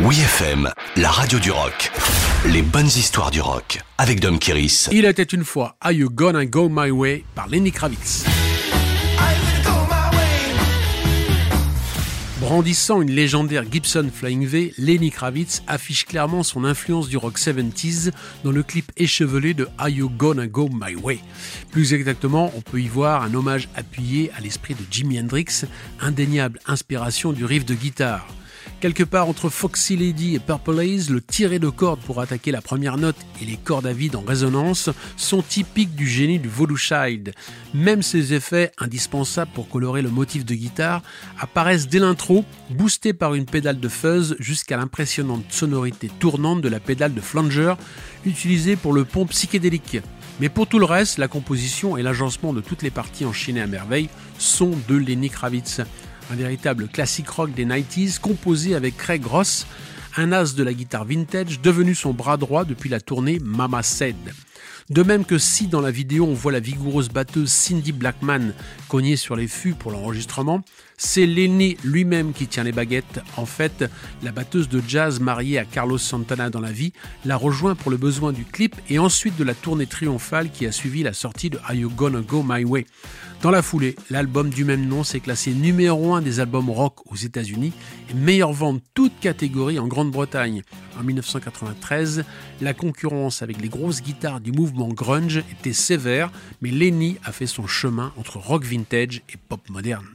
Oui FM, la radio du rock. Les bonnes histoires du rock avec Dom Kiris. Il était une fois Are You Gonna Go My Way par Lenny Kravitz. Brandissant une légendaire Gibson Flying V, Lenny Kravitz affiche clairement son influence du rock 70s dans le clip échevelé de Are You Gonna Go My Way. Plus exactement, on peut y voir un hommage appuyé à l'esprit de Jimi Hendrix, indéniable inspiration du riff de guitare. Quelque part entre Foxy Lady et Purple Haze, le tiré de cordes pour attaquer la première note et les cordes à vide en résonance sont typiques du génie du Child. Même ces effets, indispensables pour colorer le motif de guitare, apparaissent dès l'intro, boostés par une pédale de fuzz jusqu'à l'impressionnante sonorité tournante de la pédale de flanger utilisée pour le pont psychédélique. Mais pour tout le reste, la composition et l'agencement de toutes les parties enchaînées à merveille sont de Lenny Kravitz un véritable classique rock des 90s composé avec Craig Ross, un as de la guitare vintage devenu son bras droit depuis la tournée Mama Said. De même que si dans la vidéo on voit la vigoureuse batteuse Cindy Blackman cogner sur les fûts pour l'enregistrement, c'est l'aîné lui-même qui tient les baguettes. En fait, la batteuse de jazz mariée à Carlos Santana dans la vie l'a rejoint pour le besoin du clip et ensuite de la tournée triomphale qui a suivi la sortie de Are You Gonna Go My Way. Dans la foulée, l'album du même nom s'est classé numéro 1 des albums rock aux États-Unis et meilleur vente toute catégorie en Grande-Bretagne. En 1993, la concurrence avec les grosses guitares du mouvement grunge était sévère, mais Lenny a fait son chemin entre rock vintage et pop moderne.